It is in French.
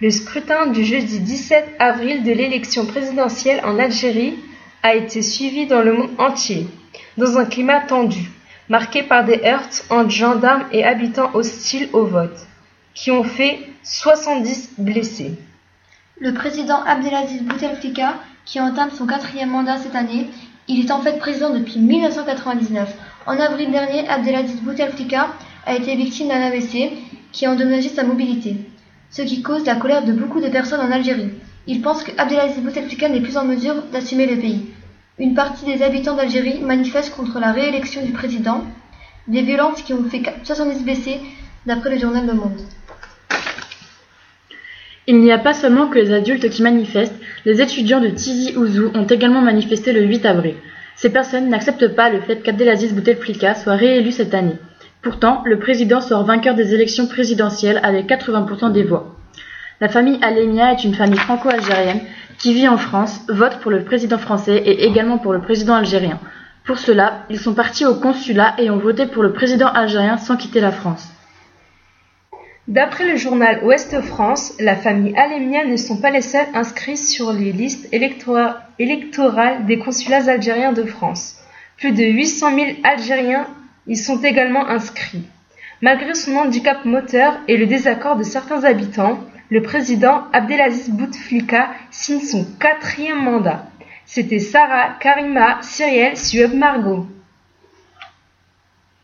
Le scrutin du jeudi 17 avril de l'élection présidentielle en Algérie a été suivi dans le monde entier, dans un climat tendu, marqué par des heurts entre gendarmes et habitants hostiles au vote, qui ont fait 70 blessés. Le président Abdelaziz Bouteflika, qui entame son quatrième mandat cette année, il est en fait président depuis 1999. En avril dernier, Abdelaziz Bouteflika a été victime d'un AVC qui a endommagé sa mobilité, ce qui cause la colère de beaucoup de personnes en Algérie. Ils pensent que Abdelaziz Bouteflika n'est plus en mesure d'assumer le pays. Une partie des habitants d'Algérie manifeste contre la réélection du président, des violences qui ont fait 70 blessés d'après le journal Le Monde. Il n'y a pas seulement que les adultes qui manifestent, les étudiants de Tizi Ouzou ont également manifesté le 8 avril. Ces personnes n'acceptent pas le fait qu'Abdelaziz Bouteflika soit réélu cette année. Pourtant, le président sort vainqueur des élections présidentielles avec 80% des voix. La famille Alemia est une famille franco-algérienne qui vit en France, vote pour le président français et également pour le président algérien. Pour cela, ils sont partis au consulat et ont voté pour le président algérien sans quitter la France. D'après le journal Ouest France, la famille Alemia ne sont pas les seuls inscrits sur les listes électorales des consulats algériens de France. Plus de 800 000 Algériens ils sont également inscrits. Malgré son handicap moteur et le désaccord de certains habitants, le président Abdelaziz Bouteflika signe son quatrième mandat. C'était Sarah Karima Cyrielle Sueb Margot.